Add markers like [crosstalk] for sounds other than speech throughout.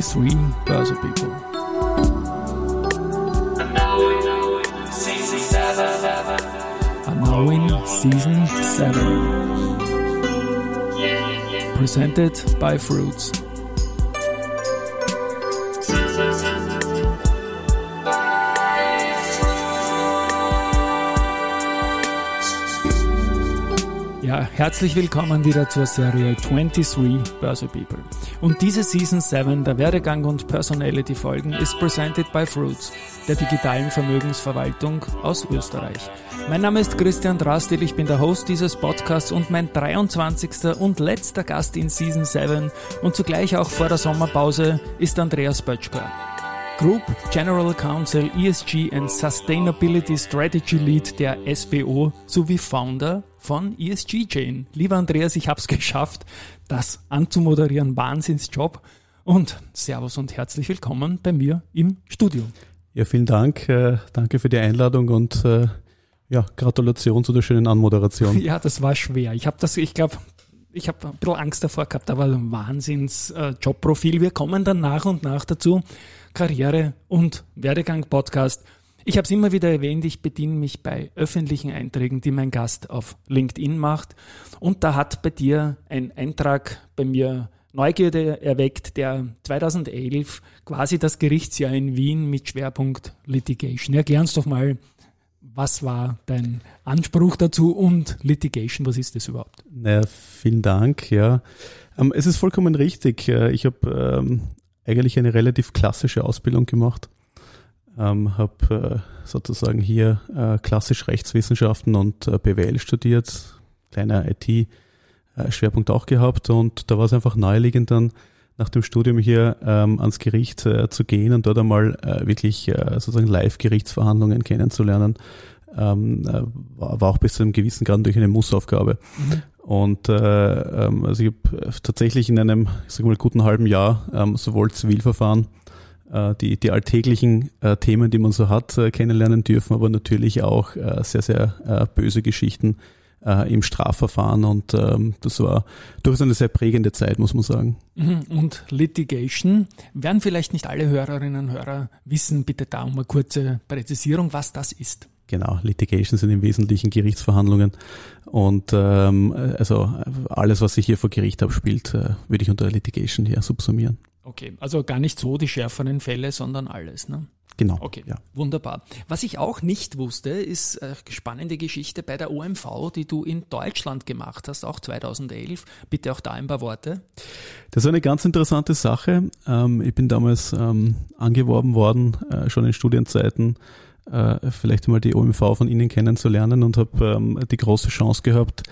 23 Börse People. Unknowing Season 7. Presented by Fruits. Ja, herzlich willkommen wieder zur Serie 23 Börse People. Und diese Season 7 der Werdegang und Personality Folgen ist presented by Fruits, der digitalen Vermögensverwaltung aus Österreich. Mein Name ist Christian Drastil, ich bin der Host dieses Podcasts und mein 23. und letzter Gast in Season 7 und zugleich auch vor der Sommerpause ist Andreas Böttcher. Group General Counsel ESG and Sustainability Strategy Lead der SBO sowie Founder von ESG Chain. Lieber Andreas, ich habe es geschafft, das anzumoderieren. Wahnsinnsjob. Und Servus und herzlich willkommen bei mir im Studio. Ja, vielen Dank. Äh, danke für die Einladung und äh, ja, Gratulation zu der schönen Anmoderation. [laughs] Ja, das war schwer. Ich habe das, ich glaube, ich habe ein bisschen Angst davor gehabt, aber ein Wahnsinns-Jobprofil. Wir kommen dann nach und nach dazu. Karriere- und Werdegang-Podcast. Ich habe es immer wieder erwähnt, ich bediene mich bei öffentlichen Einträgen, die mein Gast auf LinkedIn macht. Und da hat bei dir ein Eintrag bei mir Neugierde erweckt, der 2011 quasi das Gerichtsjahr in Wien mit Schwerpunkt Litigation. Erklär uns doch mal, was war dein Anspruch dazu und Litigation, was ist das überhaupt? Naja, vielen Dank, ja. Ähm, es ist vollkommen richtig. Ich habe ähm, eigentlich eine relativ klassische Ausbildung gemacht. Ähm, habe äh, sozusagen hier äh, klassisch Rechtswissenschaften und äh, BWL studiert, kleiner IT-Schwerpunkt auch gehabt und da war es einfach naheliegend dann nach dem Studium hier ähm, ans Gericht äh, zu gehen und dort einmal äh, wirklich äh, sozusagen Live-Gerichtsverhandlungen kennenzulernen. Ähm, äh, war, war auch bis zu einem gewissen Grad durch eine Mussaufgabe. Mhm. Und äh, ähm, also ich habe tatsächlich in einem, ich sag mal, guten halben Jahr ähm, sowohl Zivilverfahren, äh, die, die alltäglichen äh, Themen, die man so hat, äh, kennenlernen dürfen, aber natürlich auch äh, sehr, sehr äh, böse Geschichten äh, im Strafverfahren. Und ähm, das war durchaus eine sehr prägende Zeit, muss man sagen. Mhm. Und Litigation, werden vielleicht nicht alle Hörerinnen und Hörer wissen, bitte da um eine kurze Präzisierung, was das ist. Genau, Litigation sind im Wesentlichen Gerichtsverhandlungen und ähm, also alles, was sich hier vor Gericht abspielt, äh, würde ich unter Litigation hier subsumieren. Okay, also gar nicht so die schärferen Fälle, sondern alles, ne? Genau. Okay, ja. wunderbar. Was ich auch nicht wusste, ist eine spannende Geschichte bei der OMV, die du in Deutschland gemacht hast, auch 2011. Bitte auch da ein paar Worte. Das war eine ganz interessante Sache. Ähm, ich bin damals ähm, angeworben worden, äh, schon in Studienzeiten, äh, vielleicht mal die OMV von Ihnen kennenzulernen und habe ähm, die große Chance gehabt,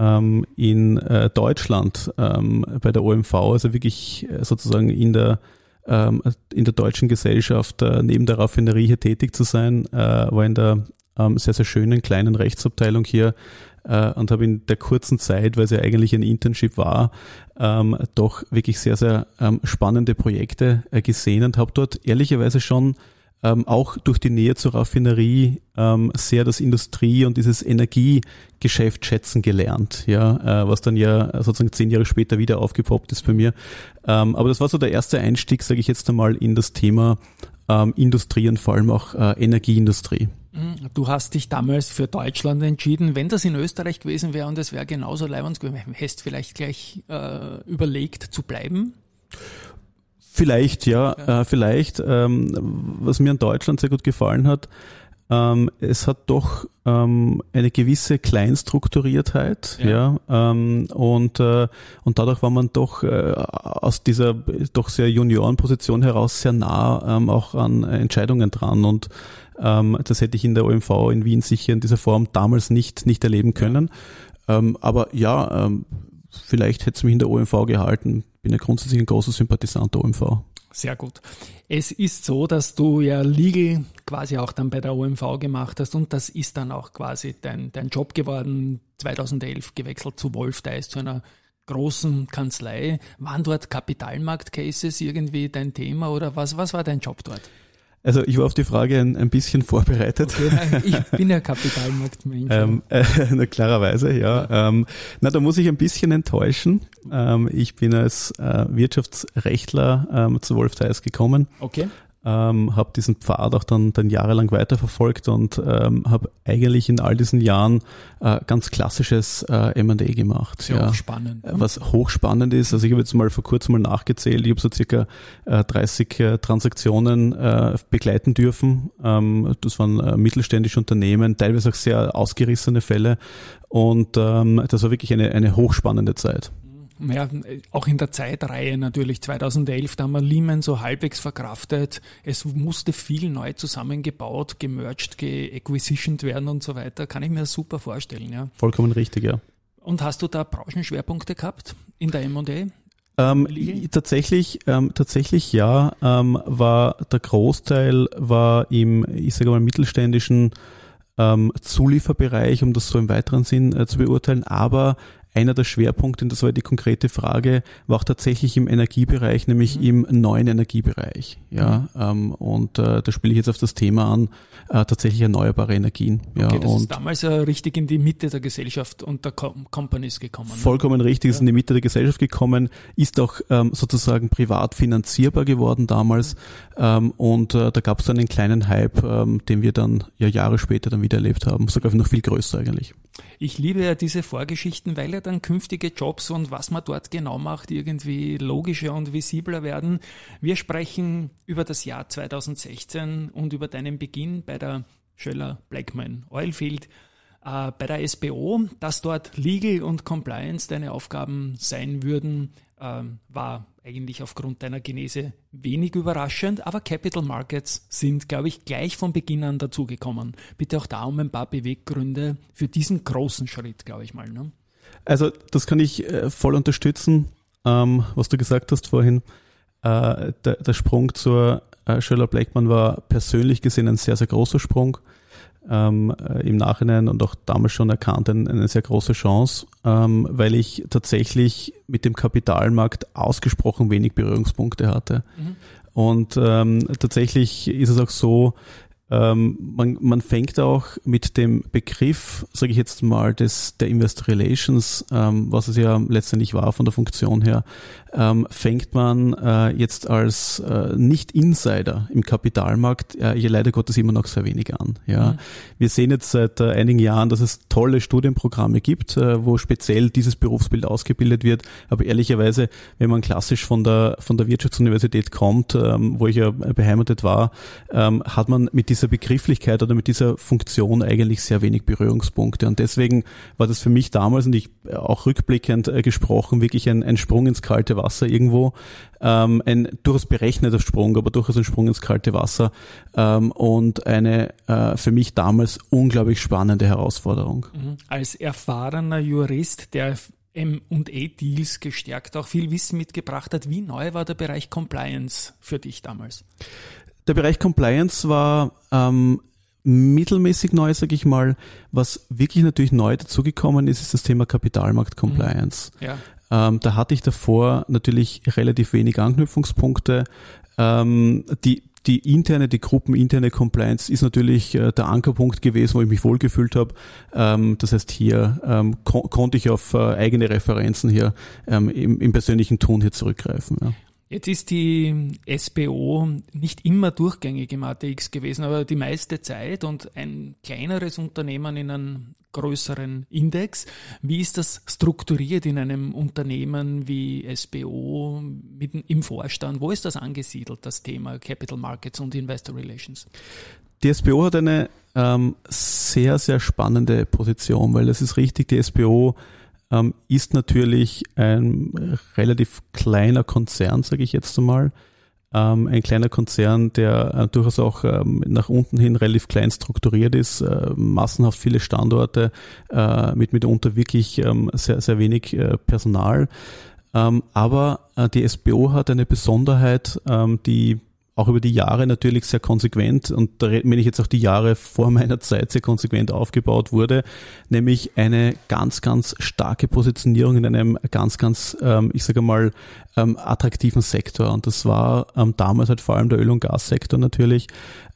ähm, in äh, Deutschland ähm, bei der OMV, also wirklich äh, sozusagen in der ähm, in der deutschen Gesellschaft äh, neben der Raffinerie hier tätig zu sein, äh, war in der ähm, sehr, sehr schönen kleinen Rechtsabteilung hier äh, und habe in der kurzen Zeit, weil es ja eigentlich ein Internship war, ähm, doch wirklich sehr, sehr ähm, spannende Projekte äh, gesehen und habe dort ehrlicherweise schon ähm, auch durch die Nähe zur Raffinerie ähm, sehr das Industrie- und dieses Energiegeschäft schätzen gelernt, ja, äh, was dann ja sozusagen zehn Jahre später wieder aufgepoppt ist bei mir. Ähm, aber das war so der erste Einstieg, sage ich jetzt einmal, in das Thema ähm, Industrie und vor allem auch äh, Energieindustrie. Mhm. Du hast dich damals für Deutschland entschieden. Wenn das in Österreich gewesen wäre und es wäre genauso leibend gewesen, hättest vielleicht gleich äh, überlegt zu bleiben? Vielleicht, ja, ja. Äh, vielleicht. Ähm, was mir in Deutschland sehr gut gefallen hat, ähm, es hat doch ähm, eine gewisse Kleinstrukturiertheit, ja, ja ähm, und äh, und dadurch war man doch äh, aus dieser doch sehr Juniorenposition heraus sehr nah ähm, auch an Entscheidungen dran und ähm, das hätte ich in der OMV in Wien sicher in dieser Form damals nicht nicht erleben können. Ja. Ähm, aber ja, ähm, vielleicht hätte es mich in der OMV gehalten. Bin ja grundsätzlich ein großer Sympathisant der OMV. Sehr gut. Es ist so, dass du ja Legal quasi auch dann bei der OMV gemacht hast und das ist dann auch quasi dein, dein Job geworden. 2011 gewechselt zu Wolf Dice, zu einer großen Kanzlei. Waren dort Kapitalmarkt-Cases irgendwie dein Thema oder was, was war dein Job dort? Also ich war auf die Frage ein, ein bisschen vorbereitet. Okay, ich bin ja Kapitalmarktmensch. ähm, [laughs] äh, na, klarerweise, ja. ja. Ähm, na, da muss ich ein bisschen enttäuschen. Ähm, ich bin als äh, Wirtschaftsrechtler ähm, zu Wolf Theis gekommen. Okay ähm, habe diesen Pfad auch dann, dann jahrelang weiterverfolgt und ähm, habe eigentlich in all diesen Jahren äh, ganz klassisches äh, M&A gemacht. Sehr ja. hochspannend. Ne? Was hochspannend ist, also ich habe jetzt mal vor kurzem mal nachgezählt, ich habe so circa äh, 30 äh, Transaktionen äh, begleiten dürfen. Ähm, das waren äh, mittelständische Unternehmen, teilweise auch sehr ausgerissene Fälle und ähm, das war wirklich eine, eine hochspannende Zeit ja, auch in der Zeitreihe natürlich 2011, da haben wir Lehman so halbwegs verkraftet. Es musste viel neu zusammengebaut, gemerged, geacquisitioned werden und so weiter. Kann ich mir super vorstellen, ja. Vollkommen richtig, ja. Und hast du da Branchenschwerpunkte gehabt in der M&A? Ähm, tatsächlich, ähm, tatsächlich ja, ähm, war der Großteil war im, ich sage mal, mittelständischen ähm, Zulieferbereich, um das so im weiteren Sinn äh, zu beurteilen, aber einer der Schwerpunkte, und das war die konkrete Frage, war auch tatsächlich im Energiebereich, nämlich mhm. im neuen Energiebereich. Ja, mhm. ähm, und äh, da spiele ich jetzt auf das Thema an, äh, tatsächlich erneuerbare Energien. Ja, okay, das und ist damals ja richtig in die Mitte der Gesellschaft und der Com Companies gekommen. Ne? Vollkommen richtig, ja. ist in die Mitte der Gesellschaft gekommen, ist auch ähm, sozusagen privat finanzierbar geworden damals. Mhm. Ähm, und äh, da gab es einen kleinen Hype, ähm, den wir dann ja Jahre später dann wieder erlebt haben, sogar noch viel größer eigentlich. Ich liebe ja diese Vorgeschichten, weil ja dann künftige Jobs und was man dort genau macht, irgendwie logischer und visibler werden. Wir sprechen über das Jahr 2016 und über deinen Beginn bei der Schöller Blackman Oilfield, äh, bei der SBO, dass dort Legal und Compliance deine Aufgaben sein würden, äh, war eigentlich aufgrund deiner Genese wenig überraschend, aber Capital Markets sind, glaube ich, gleich von Beginn an dazugekommen. Bitte auch da um ein paar Beweggründe für diesen großen Schritt, glaube ich mal. Ne? Also das kann ich äh, voll unterstützen, ähm, was du gesagt hast vorhin. Äh, der, Sprung zur äh, Schöller Blackman war persönlich gesehen ein sehr, sehr großer Sprung ähm, äh, im Nachhinein und auch damals schon erkannt, ein, eine sehr große Chance, ähm, weil ich tatsächlich mit dem Kapitalmarkt ausgesprochen wenig Berührungspunkte hatte. Mhm. Und ähm, tatsächlich ist es auch so, ähm, man, man fängt auch mit dem Begriff, sage ich jetzt mal, des, der Investor Relations, ähm, was es ja letztendlich war von der Funktion her, ähm, fängt man äh, jetzt als äh, Nicht-Insider im Kapitalmarkt äh, ja leider Gottes immer noch sehr wenig an. Ja. Mhm. Wir sehen jetzt seit äh, einigen Jahren, dass es tolle Studienprogramme gibt, äh, wo speziell dieses Berufsbild ausgebildet wird. Aber ehrlicherweise, wenn man klassisch von der, von der Wirtschaftsuniversität kommt, ähm, wo ich ja beheimatet war, ähm, hat man mit dieser Begrifflichkeit oder mit dieser Funktion eigentlich sehr wenig Berührungspunkte. Und deswegen war das für mich damals, und ich auch rückblickend äh, gesprochen, wirklich ein, ein Sprung ins kalte Wasser irgendwo. Ähm, ein durchaus berechneter Sprung, aber durchaus ein Sprung ins kalte Wasser ähm, und eine äh, für mich damals unglaublich spannende Herausforderung. Mhm. Als erfahrener Jurist, der M&A-Deals gestärkt auch viel Wissen mitgebracht hat. Wie neu war der Bereich Compliance für dich damals? Der Bereich Compliance war ähm, mittelmäßig neu, sage ich mal. Was wirklich natürlich neu dazugekommen ist, ist das Thema Kapitalmarkt-Compliance. Mhm. Ja. Ähm, da hatte ich davor natürlich relativ wenig Anknüpfungspunkte. Ähm, die, die interne, die gruppeninterne Compliance ist natürlich äh, der Ankerpunkt gewesen, wo ich mich wohlgefühlt habe. Ähm, das heißt, hier ähm, ko konnte ich auf äh, eigene Referenzen hier ähm, im, im, persönlichen Tun hier zurückgreifen. Ja. Jetzt ist die SBO nicht immer durchgängig im ATX gewesen, aber die meiste Zeit und ein kleineres Unternehmen in einem größeren Index. Wie ist das strukturiert in einem Unternehmen wie SBO mit, im Vorstand? Wo ist das angesiedelt, das Thema Capital Markets und Investor Relations? Die SBO hat eine ähm, sehr, sehr spannende Position, weil es ist richtig, die SBO ähm, ist natürlich ein relativ kleiner Konzern, sage ich jetzt einmal. Ähm, ein kleiner Konzern, der äh, durchaus auch ähm, nach unten hin relativ klein strukturiert ist, äh, massenhaft viele Standorte äh, mit mitunter wirklich ähm, sehr, sehr wenig äh, Personal. Ähm, aber äh, die SBO hat eine Besonderheit, ähm, die auch über die Jahre natürlich sehr konsequent und da meine ich jetzt auch die Jahre vor meiner Zeit sehr konsequent aufgebaut wurde, nämlich eine ganz, ganz starke Positionierung in einem ganz, ganz, ähm, ich sage mal, ähm, attraktiven Sektor. Und das war ähm, damals halt vor allem der Öl- und Gassektor natürlich,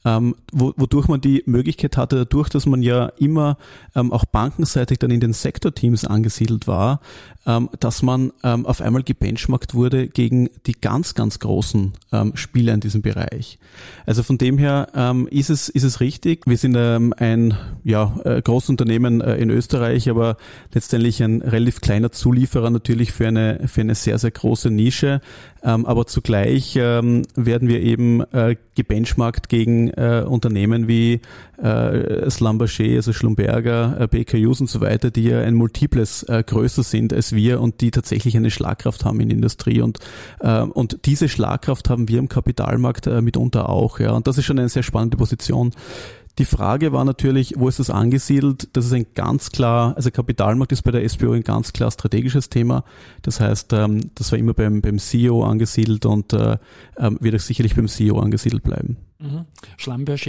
ähm, wo, wodurch man die Möglichkeit hatte, dadurch, dass man ja immer ähm, auch bankenseitig dann in den Sektorteams angesiedelt war, ähm, dass man ähm, auf einmal gebenchmarkt wurde gegen die ganz, ganz großen ähm, Spieler in diesem Bereich. Also von dem her ähm, ist, es, ist es richtig. Wir sind ähm, ein ja, äh, Großunternehmen äh, in Österreich, aber letztendlich ein relativ kleiner Zulieferer natürlich für eine, für eine sehr, sehr große Nische. Ähm, aber zugleich ähm, werden wir eben äh, gebenchmarkt gegen äh, Unternehmen wie äh, Slumberger, also Schlumberger, äh, Hughes und so weiter, die ja ein Multiples äh, größer sind als wir und die tatsächlich eine Schlagkraft haben in der Industrie. Und, äh, und diese Schlagkraft haben wir im Kapitalmarkt äh, mitunter auch. Ja. Und das ist schon eine sehr spannende Position. Die Frage war natürlich, wo ist das angesiedelt? Das ist ein ganz klar, also Kapitalmarkt ist bei der SBO ein ganz klar strategisches Thema. Das heißt, ähm, das war immer beim, beim CEO angesiedelt und äh, ähm, wird auch sicherlich beim CEO angesiedelt bleiben. Mhm.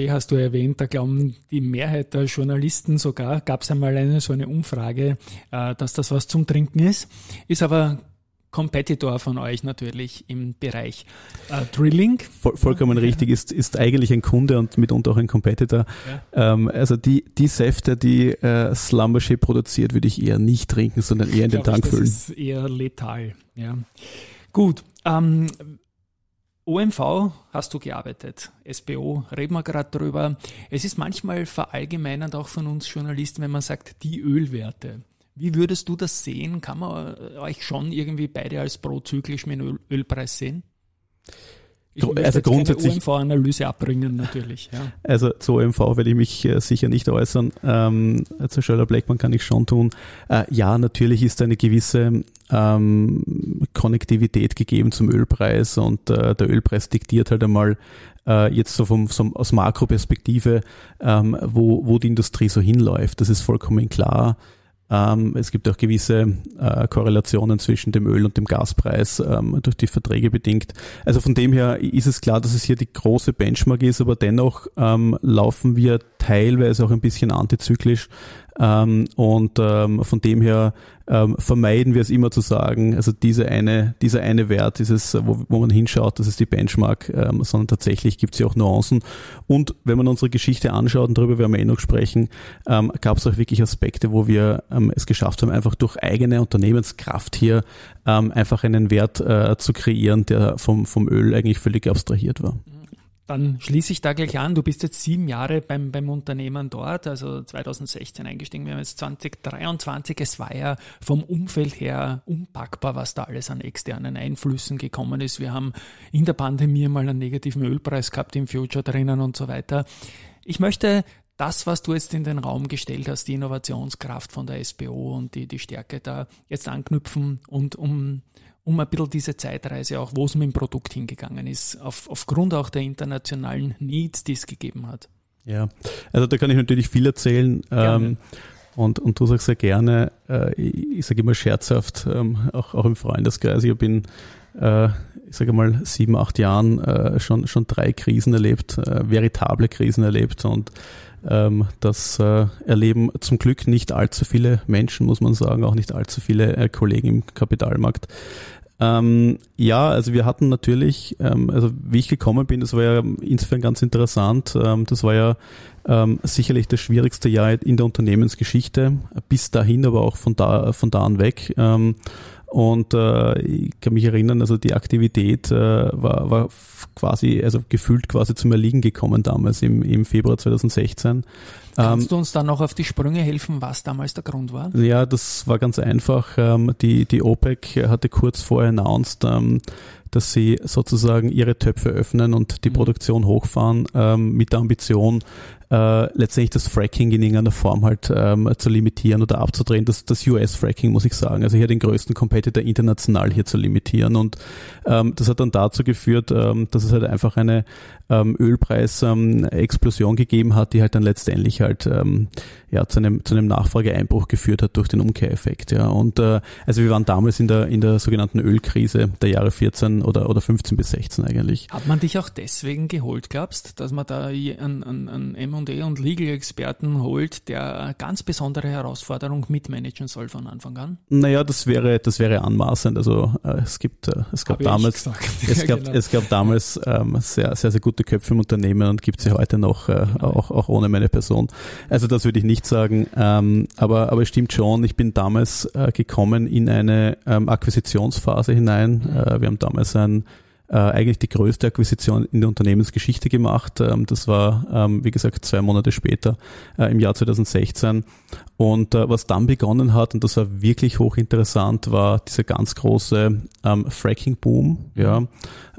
Hast du erwähnt, da glauben die Mehrheit der Journalisten sogar, gab es einmal eine so eine Umfrage, äh, dass das was zum Trinken ist, ist aber Competitor von euch natürlich im Bereich äh, Drilling. Voll, vollkommen richtig, ist, ist eigentlich ein Kunde und mitunter auch ein Competitor. Ja. Ähm, also die, die Säfte, die äh, Slumbership produziert, würde ich eher nicht trinken, sondern eher in den Tank füllen. Das ist eher letal. Ja. Gut. Ähm, OMV hast du gearbeitet, SBO, reden wir gerade drüber. Es ist manchmal verallgemeinernd auch von uns Journalisten, wenn man sagt, die Ölwerte. Wie würdest du das sehen? Kann man äh, euch schon irgendwie beide als prozyklisch mit dem Ölpreis sehen? Ich also grundsätzlich OMV-Analyse abbringen natürlich. Ja. Also zu OMV werde ich mich äh, sicher nicht äußern. Ähm, zu Schöller Blackman kann ich schon tun. Äh, ja, natürlich ist eine gewisse ähm, Konnektivität gegeben zum Ölpreis und äh, der Ölpreis diktiert halt einmal äh, jetzt so vom, vom aus Makroperspektive, ähm, wo, wo die Industrie so hinläuft. Das ist vollkommen klar. Ähm, es gibt auch gewisse äh, Korrelationen zwischen dem Öl und dem Gaspreis ähm, durch die Verträge bedingt. Also von dem her ist es klar, dass es hier die große Benchmark ist, aber dennoch ähm, laufen wir teilweise auch ein bisschen antizyklisch ähm, und ähm, von dem her ähm, vermeiden wir es immer zu sagen, also diese eine, dieser eine Wert, dieses, wo, wo man hinschaut, das ist die Benchmark, ähm, sondern tatsächlich gibt es ja auch Nuancen. Und wenn man unsere Geschichte anschaut, und darüber werden wir eh noch sprechen, ähm, gab es auch wirklich Aspekte, wo wir ähm, es geschafft haben, einfach durch eigene Unternehmenskraft hier ähm, einfach einen Wert äh, zu kreieren, der vom, vom Öl eigentlich völlig abstrahiert war. Dann schließe ich da gleich an. Du bist jetzt sieben Jahre beim, beim Unternehmen dort, also 2016 eingestiegen. Wir haben jetzt 2023. Es war ja vom Umfeld her unpackbar, was da alles an externen Einflüssen gekommen ist. Wir haben in der Pandemie mal einen negativen Ölpreis gehabt im Future drinnen und so weiter. Ich möchte das, was du jetzt in den Raum gestellt hast, die Innovationskraft von der SBO und die, die Stärke da jetzt anknüpfen und um um ein bisschen diese Zeitreise auch, wo es mit dem Produkt hingegangen ist, auf, aufgrund auch der internationalen Needs, die es gegeben hat. Ja, also da kann ich natürlich viel erzählen. Ähm, und, und du sagst ja gerne, äh, ich, ich sage immer scherzhaft, ähm, auch, auch im Freundeskreis, ich bin äh, ich sage mal, sieben, acht Jahren äh, schon, schon drei Krisen erlebt, äh, veritable Krisen erlebt und ähm, das äh, erleben zum Glück nicht allzu viele Menschen, muss man sagen, auch nicht allzu viele äh, Kollegen im Kapitalmarkt. Ähm, ja, also wir hatten natürlich, ähm, also wie ich gekommen bin, das war ja insofern ganz interessant. Ähm, das war ja ähm, sicherlich das schwierigste Jahr in der Unternehmensgeschichte, bis dahin, aber auch von da, von da an weg. Und äh, ich kann mich erinnern, also die Aktivität äh, war, war quasi, also gefühlt quasi zum Erliegen gekommen damals im, im Februar 2016. Kannst ähm, du uns da noch auf die Sprünge helfen, was damals der Grund war? Ja, das war ganz einfach. Ähm, die, die OPEC hatte kurz vorher announced, ähm, dass sie sozusagen ihre Töpfe öffnen und die mhm. Produktion hochfahren mit der Ambition, äh, letztendlich das Fracking in irgendeiner Form halt ähm, zu limitieren oder abzudrehen. Das, das US-Fracking, muss ich sagen. Also hier den größten Competitor international hier zu limitieren. Und ähm, das hat dann dazu geführt, ähm, dass es halt einfach eine ähm, Ölpreis-Explosion ähm, gegeben hat, die halt dann letztendlich halt ähm, ja, zu einem, zu einem Nachfrageeinbruch geführt hat durch den Umkehreffekt. Ja. Und äh, also wir waren damals in der, in der sogenannten Ölkrise der Jahre 14 oder, oder 15 bis 16 eigentlich. Hat man dich auch deswegen geholt, glaubst, dass man da einen, einen, einen M&A und Legal-Experten holt, der eine ganz besondere Herausforderung mitmanagen soll von Anfang an? Naja, das wäre, das wäre anmaßend. Also äh, es gibt, äh, es gab Hab damals, es [laughs] gab, genau. es gab damals ähm, sehr, sehr, sehr gute Köpfe im Unternehmen und gibt sie heute noch, äh, genau. auch, auch ohne meine Person. Also das würde ich nicht sagen. Ähm, aber, aber es stimmt schon, ich bin damals äh, gekommen in eine ähm, Akquisitionsphase hinein. Mhm. Wir haben damals ein äh, eigentlich die größte Akquisition in der Unternehmensgeschichte gemacht. Ähm, das war, ähm, wie gesagt, zwei Monate später äh, im Jahr 2016. Und äh, was dann begonnen hat, und das war wirklich hochinteressant, war dieser ganz große ähm, Fracking-Boom, ja,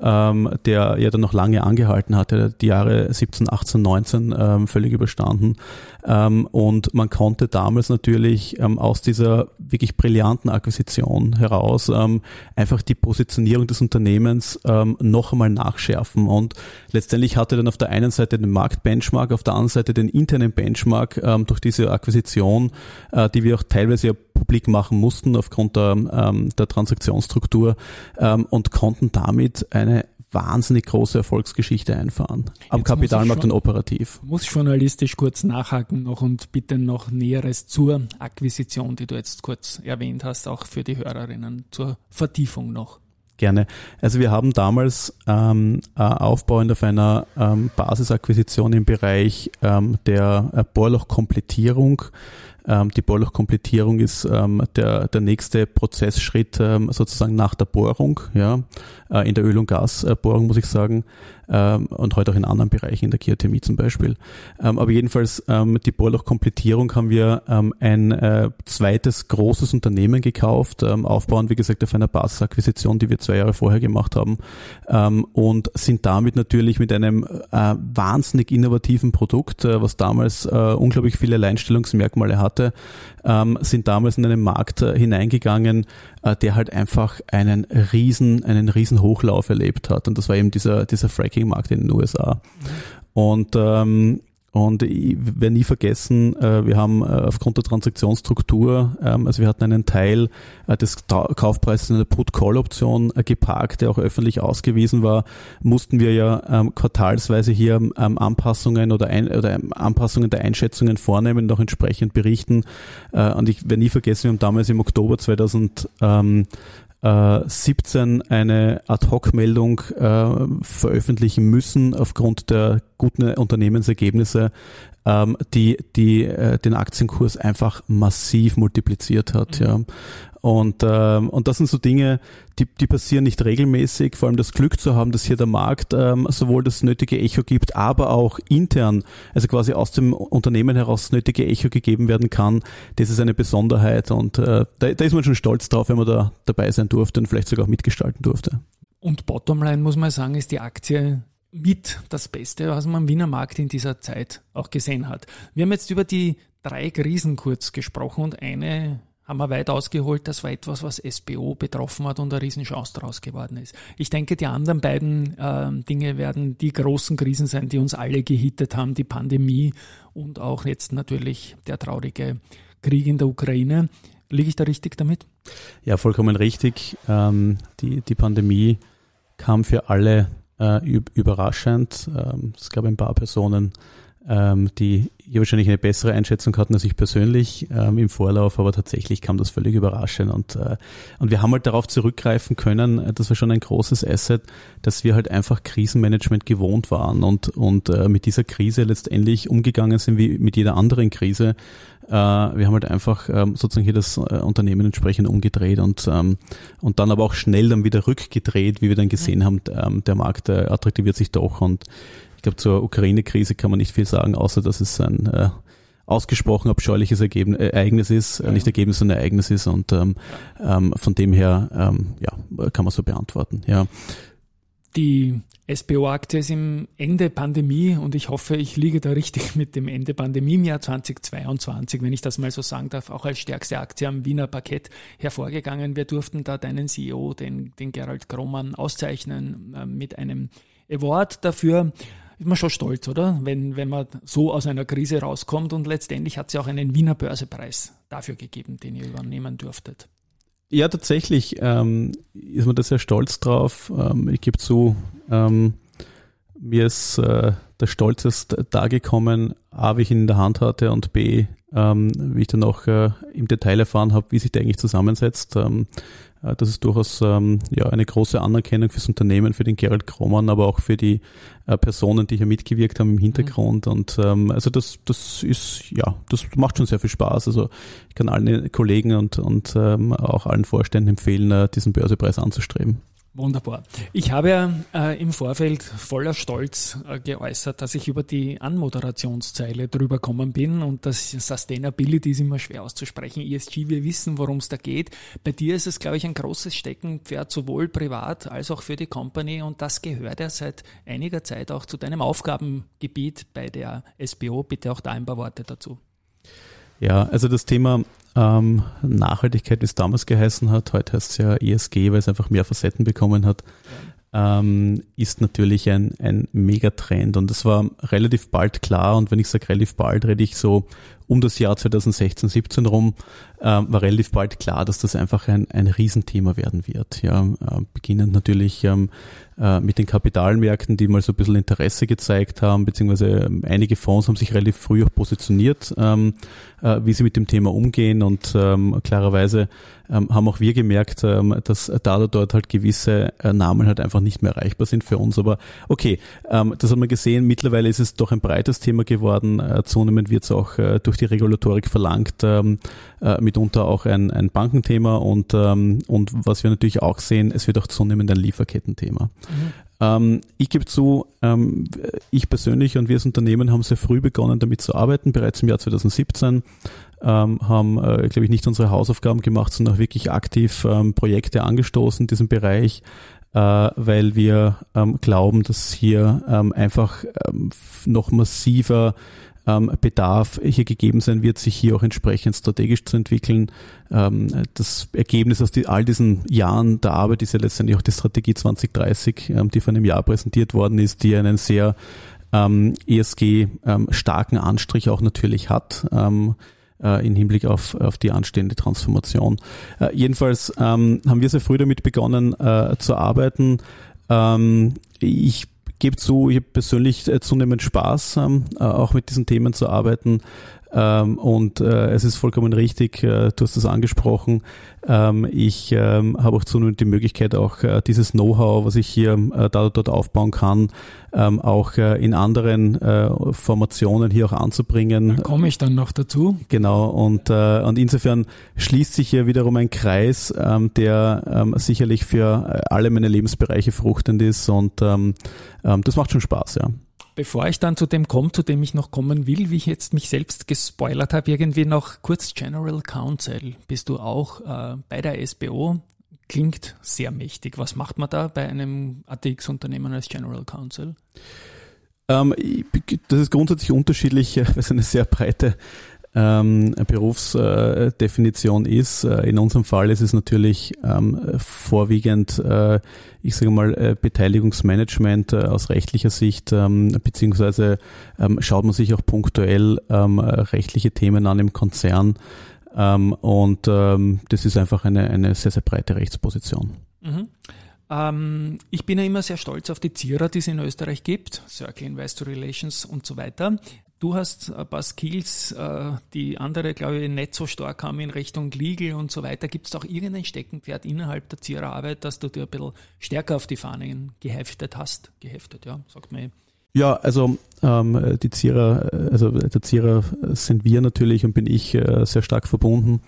ähm, der ja dann noch lange angehalten hatte, die Jahre 17, 18, 19 ähm, völlig überstanden. Ähm, und man konnte damals natürlich ähm, aus dieser wirklich brillanten Akquisition heraus einfach die Positionierung des Unternehmens ähm, noch einmal nachschärfen. Und letztendlich hatte dann auf der einen Seite den Marktbenchmark, auf der anderen Seite den internen Benchmark ähm, durch diese Akquisition, äh, die wir auch teilweise ja publik machen mussten aufgrund der, ähm, der Transaktionsstruktur ähm, und konnten damit eine wahnsinnig große Erfolgsgeschichte einfahren. Am Jetzt Kapitalmarkt schon, und operativ. Muss journalistisch kurz nachhaken noch und bitte noch Näheres zur Akquisition, die du jetzt kurz erwähnt hast, auch für die Hörerinnen, zur Vertiefung noch. Gerne. Also wir haben damals ähm, äh, aufbauend auf einer ähm, Basisakquisition im Bereich ähm, der äh, Bohrlochkomplettierung ähm, die Bohrlochkomplettierung ist ähm, der, der nächste Prozessschritt ähm, sozusagen nach der Bohrung, ja, äh, in der Öl- und Gasbohrung muss ich sagen, ähm, und heute auch in anderen Bereichen, in der Geothermie zum Beispiel. Ähm, aber jedenfalls ähm, die Bohrlochkomplettierung haben wir ähm, ein äh, zweites großes Unternehmen gekauft, ähm, aufbauend, wie gesagt, auf einer Basisakquisition, die wir zwei Jahre vorher gemacht haben ähm, und sind damit natürlich mit einem äh, wahnsinnig innovativen Produkt, äh, was damals äh, unglaublich viele Alleinstellungsmerkmale hatte, ähm, sind damals in einen Markt äh, hineingegangen, äh, der halt einfach einen riesen, einen riesen Hochlauf erlebt hat. Und das war eben dieser, dieser Fracking-Markt in den USA. Und ähm, und ich werde nie vergessen, äh, wir haben äh, aufgrund der Transaktionsstruktur, ähm, also wir hatten einen Teil äh, des Kaufpreises in der Put-Call-Option geparkt, der auch öffentlich ausgewiesen war, mussten wir ja ähm, quartalsweise hier ähm, Anpassungen oder, ein, oder Anpassungen der Einschätzungen vornehmen und auch entsprechend berichten. Und ich werde nie vergessen, wir haben damals im Oktober 2000 17 eine Ad-Hoc-Meldung äh, veröffentlichen müssen aufgrund der guten Unternehmensergebnisse, ähm, die, die äh, den Aktienkurs einfach massiv multipliziert hat. Mhm. Ja. Und, ähm, und das sind so Dinge, die, die passieren nicht regelmäßig, vor allem das Glück zu haben, dass hier der Markt ähm, sowohl das nötige Echo gibt, aber auch intern, also quasi aus dem Unternehmen heraus das nötige Echo gegeben werden kann, das ist eine Besonderheit und äh, da, da ist man schon stolz drauf, wenn man da dabei sein durfte und vielleicht sogar auch mitgestalten durfte. Und Bottomline muss man sagen, ist die Aktie mit das Beste, was man am Wiener Markt in dieser Zeit auch gesehen hat. Wir haben jetzt über die drei Krisen kurz gesprochen und eine haben wir weit ausgeholt. Das war etwas, was SBO betroffen hat und eine Riesenchance daraus geworden ist. Ich denke, die anderen beiden äh, Dinge werden die großen Krisen sein, die uns alle gehittet haben, die Pandemie und auch jetzt natürlich der traurige Krieg in der Ukraine. Liege ich da richtig damit? Ja, vollkommen richtig. Ähm, die, die Pandemie kam für alle äh, überraschend. Ähm, es gab ein paar Personen, ähm, die hier wahrscheinlich eine bessere Einschätzung hatten als ich persönlich ähm, im Vorlauf, aber tatsächlich kam das völlig überraschend und, äh, und wir haben halt darauf zurückgreifen können, äh, das war schon ein großes Asset, dass wir halt einfach Krisenmanagement gewohnt waren und, und äh, mit dieser Krise letztendlich umgegangen sind wie mit jeder anderen Krise. Äh, wir haben halt einfach ähm, sozusagen hier das äh, Unternehmen entsprechend umgedreht und, ähm, und dann aber auch schnell dann wieder rückgedreht, wie wir dann gesehen haben, ähm, der Markt äh, attraktiviert sich doch und glaube, zur Ukraine-Krise kann man nicht viel sagen, außer dass es ein äh, ausgesprochen abscheuliches Ergebnis, äh, Ereignis ist, ja, nicht Ergebnis, sondern Ereignis ist und ähm, ähm, von dem her ähm, ja, kann man so beantworten. Ja. Die SBO-Aktie ist im Ende Pandemie und ich hoffe, ich liege da richtig mit dem Ende Pandemie im Jahr 2022, wenn ich das mal so sagen darf, auch als stärkste Aktie am Wiener Parkett hervorgegangen. Wir durften da deinen CEO, den, den Gerald Kromann, auszeichnen äh, mit einem Award dafür ist man schon stolz, oder? Wenn, wenn man so aus einer Krise rauskommt und letztendlich hat es ja auch einen Wiener Börsepreis dafür gegeben, den ihr übernehmen durftet. Ja, tatsächlich ähm, ist man da sehr stolz drauf. Ähm, ich gebe zu, ähm, mir ist äh, der Stolz erst da gekommen, A, wie ich ihn in der Hand hatte und B, ähm, wie ich dann auch äh, im Detail erfahren habe, wie sich der eigentlich zusammensetzt. Äh, das ist durchaus ähm, ja, eine große Anerkennung fürs Unternehmen, für den Gerald Kromann, aber auch für die äh, Personen, die hier mitgewirkt haben im Hintergrund. Mhm. Und ähm, also das, das ist, ja, das macht schon sehr viel Spaß. Also ich kann allen Kollegen und, und ähm, auch allen Vorständen empfehlen, äh, diesen Börsepreis anzustreben. Wunderbar. Ich habe ja äh, im Vorfeld voller Stolz äh, geäußert, dass ich über die Anmoderationszeile drüber kommen bin und das Sustainability ist immer schwer auszusprechen. ESG, wir wissen, worum es da geht. Bei dir ist es, glaube ich, ein großes Steckenpferd, sowohl privat als auch für die Company und das gehört ja seit einiger Zeit auch zu deinem Aufgabengebiet bei der SBO. Bitte auch da ein paar Worte dazu. Ja, also das Thema ähm, Nachhaltigkeit, wie es damals geheißen hat, heute heißt es ja ESG, weil es einfach mehr Facetten bekommen hat, ähm, ist natürlich ein, ein Megatrend und es war relativ bald klar und wenn ich sage relativ bald, rede ich so um das Jahr 2016, 17 rum, ähm, war relativ bald klar, dass das einfach ein, ein Riesenthema werden wird. Ja, äh, beginnend natürlich ähm, äh, mit den Kapitalmärkten, die mal so ein bisschen Interesse gezeigt haben, beziehungsweise ähm, einige Fonds haben sich relativ früh auch positioniert, ähm, äh, wie sie mit dem Thema umgehen und ähm, klarerweise ähm, haben auch wir gemerkt, ähm, dass da oder dort halt gewisse äh, Namen halt einfach nicht mehr erreichbar sind für uns. Aber okay, ähm, das haben wir gesehen. Mittlerweile ist es doch ein breites Thema geworden. Äh, zunehmend wird es auch äh, durch die Regulatorik verlangt, äh, mitunter auch ein, ein Bankenthema und, ähm, und was wir natürlich auch sehen, es wird auch zunehmend ein Lieferkettenthema. Mhm. Ähm, ich gebe zu, ähm, ich persönlich und wir als Unternehmen haben sehr früh begonnen, damit zu arbeiten, bereits im Jahr 2017. Ähm, haben, äh, glaube ich, nicht unsere Hausaufgaben gemacht, sondern auch wirklich aktiv ähm, Projekte angestoßen in diesem Bereich, äh, weil wir ähm, glauben, dass hier ähm, einfach ähm, noch massiver ähm, Bedarf hier gegeben sein wird, sich hier auch entsprechend strategisch zu entwickeln. Ähm, das Ergebnis aus die, all diesen Jahren der Arbeit ist ja letztendlich auch die Strategie 2030, ähm, die vor einem Jahr präsentiert worden ist, die einen sehr ähm, ESG ähm, Anstrich auch natürlich hat. Ähm, äh, in Hinblick auf, auf die anstehende Transformation. Äh, jedenfalls ähm, haben wir sehr früh damit begonnen äh, zu arbeiten. Ähm, ich gebe zu, ich habe persönlich äh, zunehmend Spaß, ähm, äh, auch mit diesen Themen zu arbeiten. Ähm, und äh, es ist vollkommen richtig, äh, du hast das angesprochen. Ähm, ich ähm, habe auch zunehmend die Möglichkeit, auch äh, dieses Know-how, was ich hier äh, da dort aufbauen kann, ähm, auch äh, in anderen äh, Formationen hier auch anzubringen. Da komme ich dann noch dazu. Genau, und, äh, und insofern schließt sich hier wiederum ein Kreis, ähm, der ähm, sicherlich für äh, alle meine Lebensbereiche fruchtend ist und ähm, ähm, das macht schon Spaß, ja. Bevor ich dann zu dem komme, zu dem ich noch kommen will, wie ich jetzt mich selbst gespoilert habe, irgendwie noch kurz General Counsel. Bist du auch äh, bei der SBO? Klingt sehr mächtig. Was macht man da bei einem ATX-Unternehmen als General Counsel? Ähm, das ist grundsätzlich unterschiedlich, [laughs] weil es eine sehr breite ähm, Berufsdefinition ist. Äh, in unserem Fall ist es natürlich ähm, vorwiegend, äh, ich sage mal, äh, Beteiligungsmanagement äh, aus rechtlicher Sicht, ähm, beziehungsweise ähm, schaut man sich auch punktuell ähm, rechtliche Themen an im Konzern. Ähm, und das ist einfach eine, eine sehr, sehr breite Rechtsposition. Mhm. Ich bin ja immer sehr stolz auf die Zierer, die es in Österreich gibt, Circle Investor Relations und so weiter. Du hast ein paar Skills, äh, die andere, glaube ich, nicht so stark haben in Richtung Legal und so weiter. Gibt es auch irgendein Steckenpferd innerhalb der Ziererarbeit, dass du dir ein bisschen stärker auf die Fahnen geheftet hast? Geheftet, ja, sagt man. Ja, also ähm, die Zierer, also der Zierer sind wir natürlich und bin ich äh, sehr stark verbunden.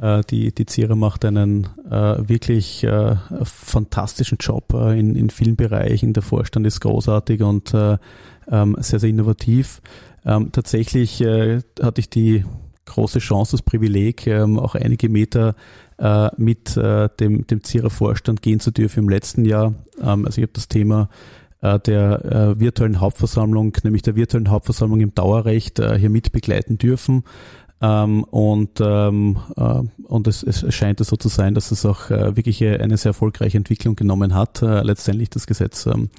Äh, die, die Zierer macht einen äh, wirklich äh, fantastischen Job äh, in, in vielen Bereichen. Der Vorstand ist großartig und äh, ähm, sehr, sehr innovativ. Ähm, tatsächlich äh, hatte ich die große Chance, das Privileg, ähm, auch einige Meter äh, mit äh, dem, dem Zierer Vorstand gehen zu dürfen im letzten Jahr. Ähm, also ich habe das Thema äh, der äh, virtuellen Hauptversammlung, nämlich der virtuellen Hauptversammlung im Dauerrecht, äh, hier mit begleiten dürfen. Ähm, und ähm, äh, und es, es scheint so zu sein, dass es auch äh, wirklich eine sehr erfolgreiche Entwicklung genommen hat. Äh, letztendlich das Gesetz ähm,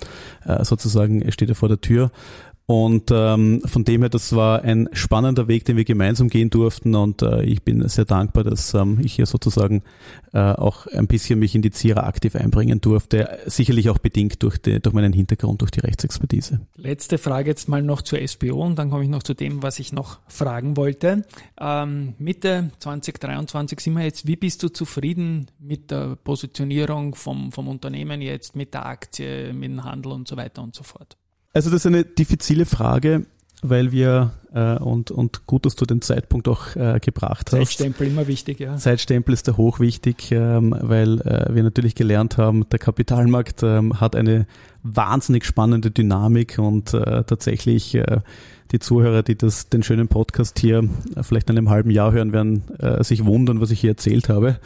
äh, sozusagen steht ja vor der Tür. Und ähm, von dem her, das war ein spannender Weg, den wir gemeinsam gehen durften und äh, ich bin sehr dankbar, dass ähm, ich hier sozusagen äh, auch ein bisschen mich in die Zierer aktiv einbringen durfte, sicherlich auch bedingt durch, die, durch meinen Hintergrund, durch die Rechtsexpertise. Letzte Frage jetzt mal noch zur SBO und dann komme ich noch zu dem, was ich noch fragen wollte. Ähm, Mitte 2023 sind wir jetzt, wie bist du zufrieden mit der Positionierung vom, vom Unternehmen jetzt, mit der Aktie, mit dem Handel und so weiter und so fort? Also das ist eine diffizile Frage, weil wir äh, und, und gut, dass du den Zeitpunkt auch äh, gebracht hast. Zeitstempel immer wichtig, ja. Zeitstempel ist da hochwichtig, ähm, weil äh, wir natürlich gelernt haben, der Kapitalmarkt ähm, hat eine wahnsinnig spannende Dynamik und äh, tatsächlich äh, die Zuhörer, die das, den schönen Podcast hier äh, vielleicht in einem halben Jahr hören, werden äh, sich wundern, was ich hier erzählt habe.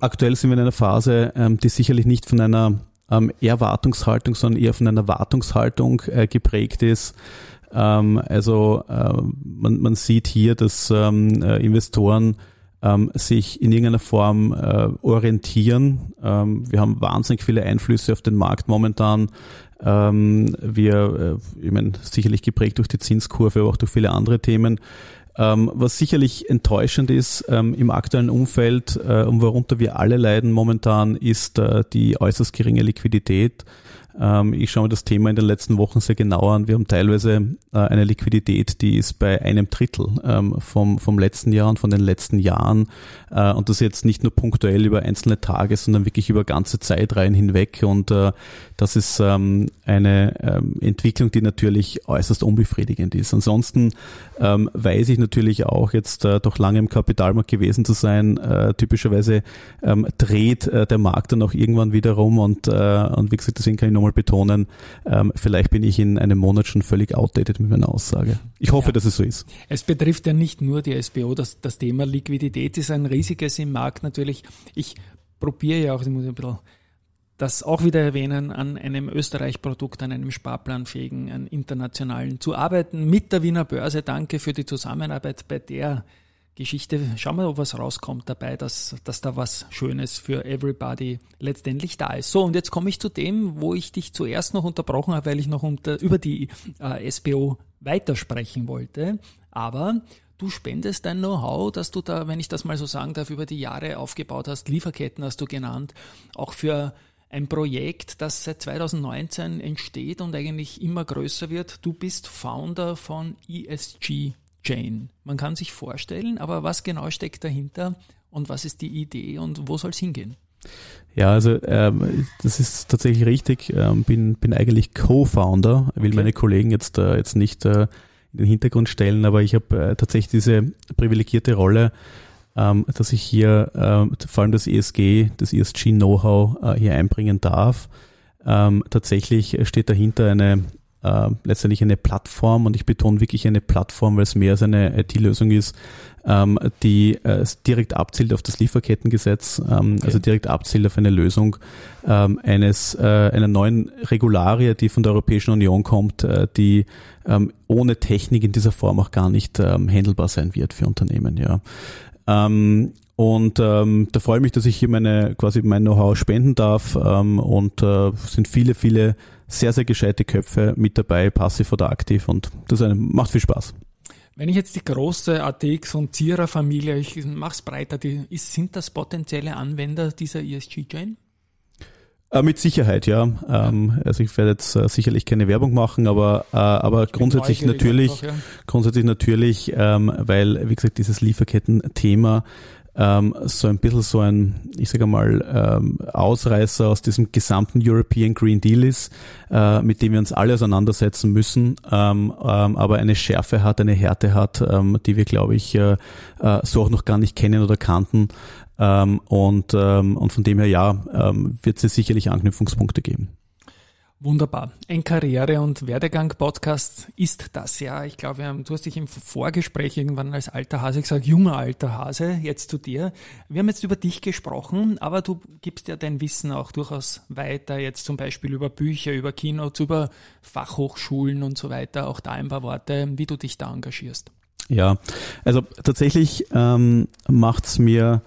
Aktuell sind wir in einer Phase, ähm, die sicherlich nicht von einer ähm, Erwartungshaltung, sondern eher von einer Wartungshaltung äh, geprägt ist. Ähm, also äh, man, man sieht hier, dass ähm, äh, Investoren ähm, sich in irgendeiner Form äh, orientieren. Ähm, wir haben wahnsinnig viele Einflüsse auf den Markt momentan. Ähm, wir, äh, ich meine, sicherlich geprägt durch die Zinskurve, aber auch durch viele andere Themen. Ähm, was sicherlich enttäuschend ist ähm, im aktuellen Umfeld äh, und worunter wir alle leiden momentan, ist äh, die äußerst geringe Liquidität. Ähm, ich schaue mir das Thema in den letzten Wochen sehr genau an. Wir haben teilweise äh, eine Liquidität, die ist bei einem Drittel ähm, vom, vom letzten Jahr und von den letzten Jahren. Äh, und das jetzt nicht nur punktuell über einzelne Tage, sondern wirklich über ganze Zeitreihen hinweg. Und äh, das ist ähm, eine Entwicklung, die natürlich äußerst unbefriedigend ist. Ansonsten weiß ich natürlich auch jetzt doch lange im Kapitalmarkt gewesen zu sein, typischerweise dreht der Markt dann auch irgendwann wieder rum und, und wie gesagt, deswegen kann ich nochmal nochmal betonen, ähm, vielleicht bin ich in einem Monat schon völlig outdated mit meiner Aussage. Ich hoffe, ja. dass es so ist. Es betrifft ja nicht nur die SBO, das, das Thema Liquidität ist ein riesiges im Markt natürlich. Ich probiere ja auch, ich muss ein bisschen das auch wieder erwähnen, an einem Österreich-Produkt, an einem sparplanfähigen, an internationalen zu arbeiten mit der Wiener Börse. Danke für die Zusammenarbeit bei der Geschichte. Schauen wir, ob was rauskommt dabei, dass, dass da was Schönes für everybody letztendlich da ist. So, und jetzt komme ich zu dem, wo ich dich zuerst noch unterbrochen habe, weil ich noch unter, über die äh, SBO weitersprechen wollte. Aber du spendest dein Know-how, dass du da, wenn ich das mal so sagen darf, über die Jahre aufgebaut hast, Lieferketten hast du genannt, auch für ein Projekt, das seit 2019 entsteht und eigentlich immer größer wird. Du bist Founder von ESG Chain. Man kann sich vorstellen, aber was genau steckt dahinter und was ist die Idee und wo soll es hingehen? Ja, also ähm, das ist tatsächlich richtig. Ähm, bin, bin eigentlich Co-Founder, will okay. meine Kollegen jetzt, äh, jetzt nicht äh, in den Hintergrund stellen, aber ich habe äh, tatsächlich diese privilegierte Rolle, ähm, dass ich hier äh, vor allem das ESG, das ESG-Know-how äh, hier einbringen darf. Ähm, tatsächlich steht dahinter eine äh, letztendlich eine Plattform und ich betone wirklich eine Plattform, weil es mehr als eine IT-Lösung ist, ähm, die äh, direkt abzielt auf das Lieferkettengesetz, ähm, okay. also direkt abzielt auf eine Lösung ähm, eines äh, einer neuen Regularie, die von der Europäischen Union kommt, äh, die ähm, ohne Technik in dieser Form auch gar nicht ähm, handelbar sein wird für Unternehmen. Ja. Ähm, und ähm, da freue ich mich, dass ich hier meine quasi mein Know-how spenden darf ähm, und äh, sind viele, viele sehr, sehr gescheite Köpfe mit dabei, passiv oder aktiv und das eine, macht viel Spaß. Wenn ich jetzt die große ATX und Zierer Familie, ich mach's breiter, die, ist, sind das potenzielle Anwender dieser ESG-Chain? Äh, mit Sicherheit, ja. Ähm, also ich werde jetzt äh, sicherlich keine Werbung machen, aber, äh, aber grundsätzlich natürlich, einfach, ja. grundsätzlich natürlich, ähm, weil, wie gesagt, dieses Lieferketten-Thema ähm, so ein bisschen so ein, ich sage mal, ähm, Ausreißer aus diesem gesamten European Green Deal ist, äh, mit dem wir uns alle auseinandersetzen müssen, ähm, ähm, aber eine Schärfe hat, eine Härte hat, ähm, die wir, glaube ich, äh, äh, so auch noch gar nicht kennen oder kannten. Ähm, und, und von dem her, ja, wird es sicherlich Anknüpfungspunkte geben. Wunderbar. Ein Karriere- und Werdegang-Podcast ist das ja. Ich glaube, du hast dich im Vorgespräch irgendwann als alter Hase gesagt, junger alter Hase, jetzt zu dir. Wir haben jetzt über dich gesprochen, aber du gibst ja dein Wissen auch durchaus weiter, jetzt zum Beispiel über Bücher, über Keynotes, über Fachhochschulen und so weiter. Auch da ein paar Worte, wie du dich da engagierst. Ja, also tatsächlich ähm, macht es mir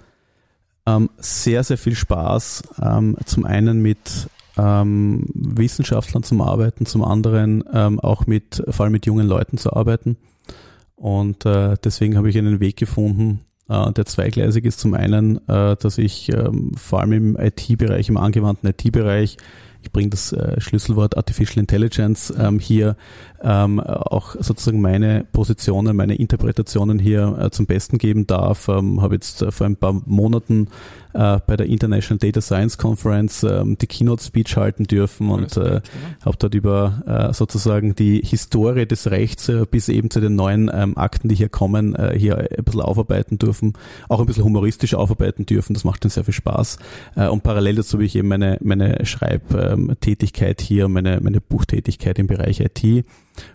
ähm, sehr, sehr viel Spaß, ähm, zum einen mit ähm, Wissenschaftlern zum Arbeiten, zum anderen ähm, auch mit, vor allem mit jungen Leuten zu arbeiten. Und äh, deswegen habe ich einen Weg gefunden, äh, der zweigleisig ist. Zum einen, äh, dass ich ähm, vor allem im IT-Bereich, im angewandten IT-Bereich ich bringe das äh, Schlüsselwort Artificial Intelligence ähm, hier ähm, auch sozusagen meine Positionen, meine Interpretationen hier äh, zum Besten geben darf. Ähm, habe jetzt äh, vor ein paar Monaten äh, bei der International Data Science Conference ähm, die Keynote Speech halten dürfen und äh, habe dort über äh, sozusagen die Historie des Rechts äh, bis eben zu den neuen ähm, Akten, die hier kommen, äh, hier ein bisschen aufarbeiten dürfen, auch ein bisschen humoristisch aufarbeiten dürfen. Das macht dann sehr viel Spaß. Äh, und parallel dazu habe ich eben meine, meine Schreibtätigkeit hier, meine, meine Buchtätigkeit im Bereich IT.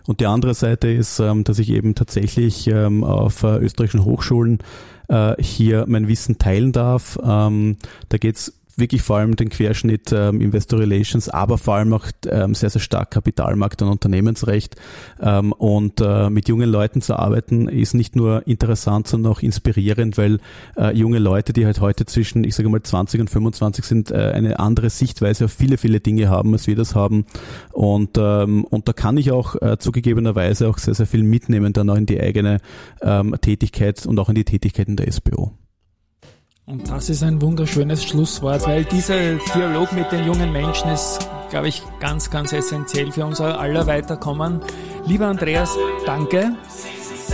Und die andere Seite ist, ähm, dass ich eben tatsächlich ähm, auf äh, österreichischen Hochschulen äh, hier mein Wissen teilen darf. Ähm, da geht's wirklich vor allem den Querschnitt ähm, Investor Relations, aber vor allem auch ähm, sehr, sehr stark Kapitalmarkt und Unternehmensrecht. Ähm, und äh, mit jungen Leuten zu arbeiten ist nicht nur interessant, sondern auch inspirierend, weil äh, junge Leute, die halt heute zwischen, ich sage mal, 20 und 25 sind, äh, eine andere Sichtweise auf viele, viele Dinge haben, als wir das haben. Und, ähm, und da kann ich auch äh, zugegebenerweise auch sehr, sehr viel mitnehmen dann auch in die eigene ähm, Tätigkeit und auch in die Tätigkeiten der SBO. Und das ist ein wunderschönes Schlusswort, weil dieser Dialog mit den jungen Menschen ist, glaube ich, ganz, ganz essentiell für unser aller Weiterkommen. Lieber Andreas, danke,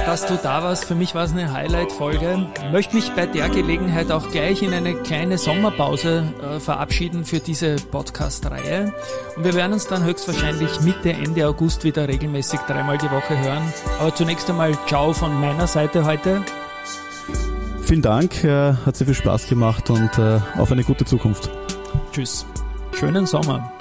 dass du da warst. Für mich war es eine Highlight-Folge. Möchte mich bei der Gelegenheit auch gleich in eine kleine Sommerpause äh, verabschieden für diese Podcast-Reihe. Und wir werden uns dann höchstwahrscheinlich Mitte, Ende August wieder regelmäßig dreimal die Woche hören. Aber zunächst einmal Ciao von meiner Seite heute. Vielen Dank, äh, hat sehr viel Spaß gemacht und äh, auf eine gute Zukunft. Tschüss. Schönen Sommer.